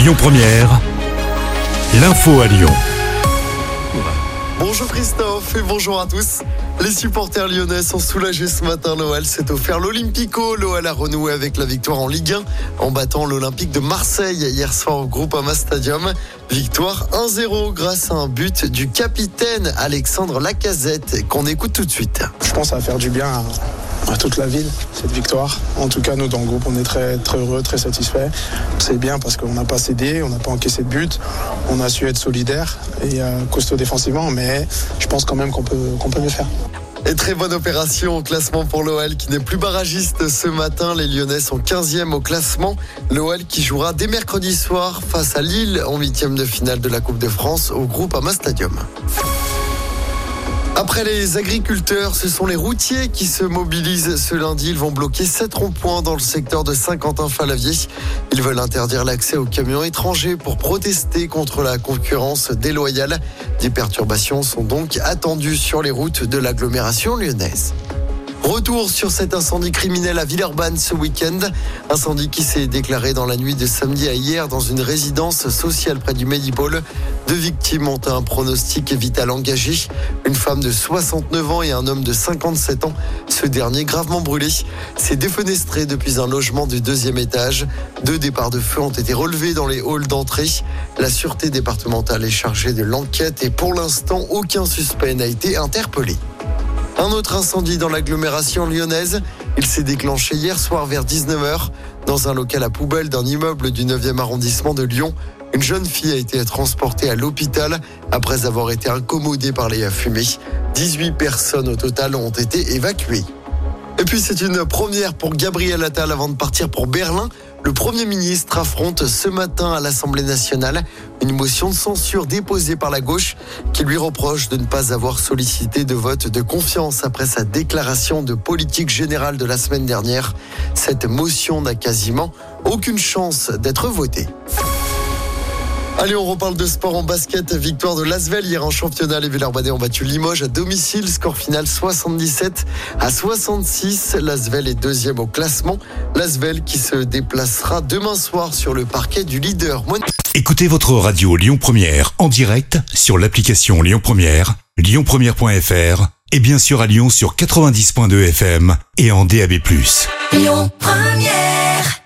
Lyon Première, l'info à Lyon. Bonjour Christophe et bonjour à tous. Les supporters lyonnais sont soulagés ce matin. L'OL s'est offert l'Olympico. L'OL a renoué avec la victoire en Ligue 1 en battant l'Olympique de Marseille hier soir au Groupama Stadium. Victoire 1-0 grâce à un but du capitaine Alexandre Lacazette qu'on écoute tout de suite. Je pense que ça va faire du bien à, toute la ville, cette victoire. En tout cas, nous, dans le groupe, on est très, très heureux, très satisfaits. C'est bien parce qu'on n'a pas cédé, on n'a pas encaissé de but, on a su être solidaire et euh, costaud défensivement, mais je pense quand même qu'on peut, qu'on peut mieux faire. Et très bonne opération au classement pour l'OL qui n'est plus barragiste ce matin. Les Lyonnais sont 15e au classement. L'OL qui jouera dès mercredi soir face à Lille en huitième de finale de la Coupe de France au groupe Ama Stadium. Après les agriculteurs, ce sont les routiers qui se mobilisent ce lundi. Ils vont bloquer sept ronds-points dans le secteur de Saint-Quentin-Falavier. Ils veulent interdire l'accès aux camions étrangers pour protester contre la concurrence déloyale. Des perturbations sont donc attendues sur les routes de l'agglomération lyonnaise. Retour sur cet incendie criminel à Villeurbanne ce week-end. Incendie qui s'est déclaré dans la nuit de samedi à hier dans une résidence sociale près du Medipôle. Deux victimes ont un pronostic vital engagé. Une femme de 69 ans et un homme de 57 ans. Ce dernier gravement brûlé s'est défenestré depuis un logement du deuxième étage. Deux départs de feu ont été relevés dans les halls d'entrée. La sûreté départementale est chargée de l'enquête et pour l'instant, aucun suspect n'a été interpellé. Un autre incendie dans l'agglomération lyonnaise. Il s'est déclenché hier soir vers 19h dans un local à poubelle d'un immeuble du 9e arrondissement de Lyon. Une jeune fille a été transportée à l'hôpital après avoir été incommodée par les fumées. 18 personnes au total ont été évacuées. Et puis c'est une première pour Gabriel Attal avant de partir pour Berlin. Le Premier ministre affronte ce matin à l'Assemblée nationale une motion de censure déposée par la gauche qui lui reproche de ne pas avoir sollicité de vote de confiance après sa déclaration de politique générale de la semaine dernière. Cette motion n'a quasiment aucune chance d'être votée. Allez, on reparle de sport en basket. Victoire de Lasvel hier en championnat. Les Villers-Banais ont battu Limoges à domicile. Score final 77 à 66. Lasvel est deuxième au classement. Lasvel qui se déplacera demain soir sur le parquet du leader. Écoutez votre radio Lyon Première en direct sur l'application Lyon Première, lyonpremière.fr et bien sûr à Lyon sur 90.2 FM et en DAB+. Lyon Première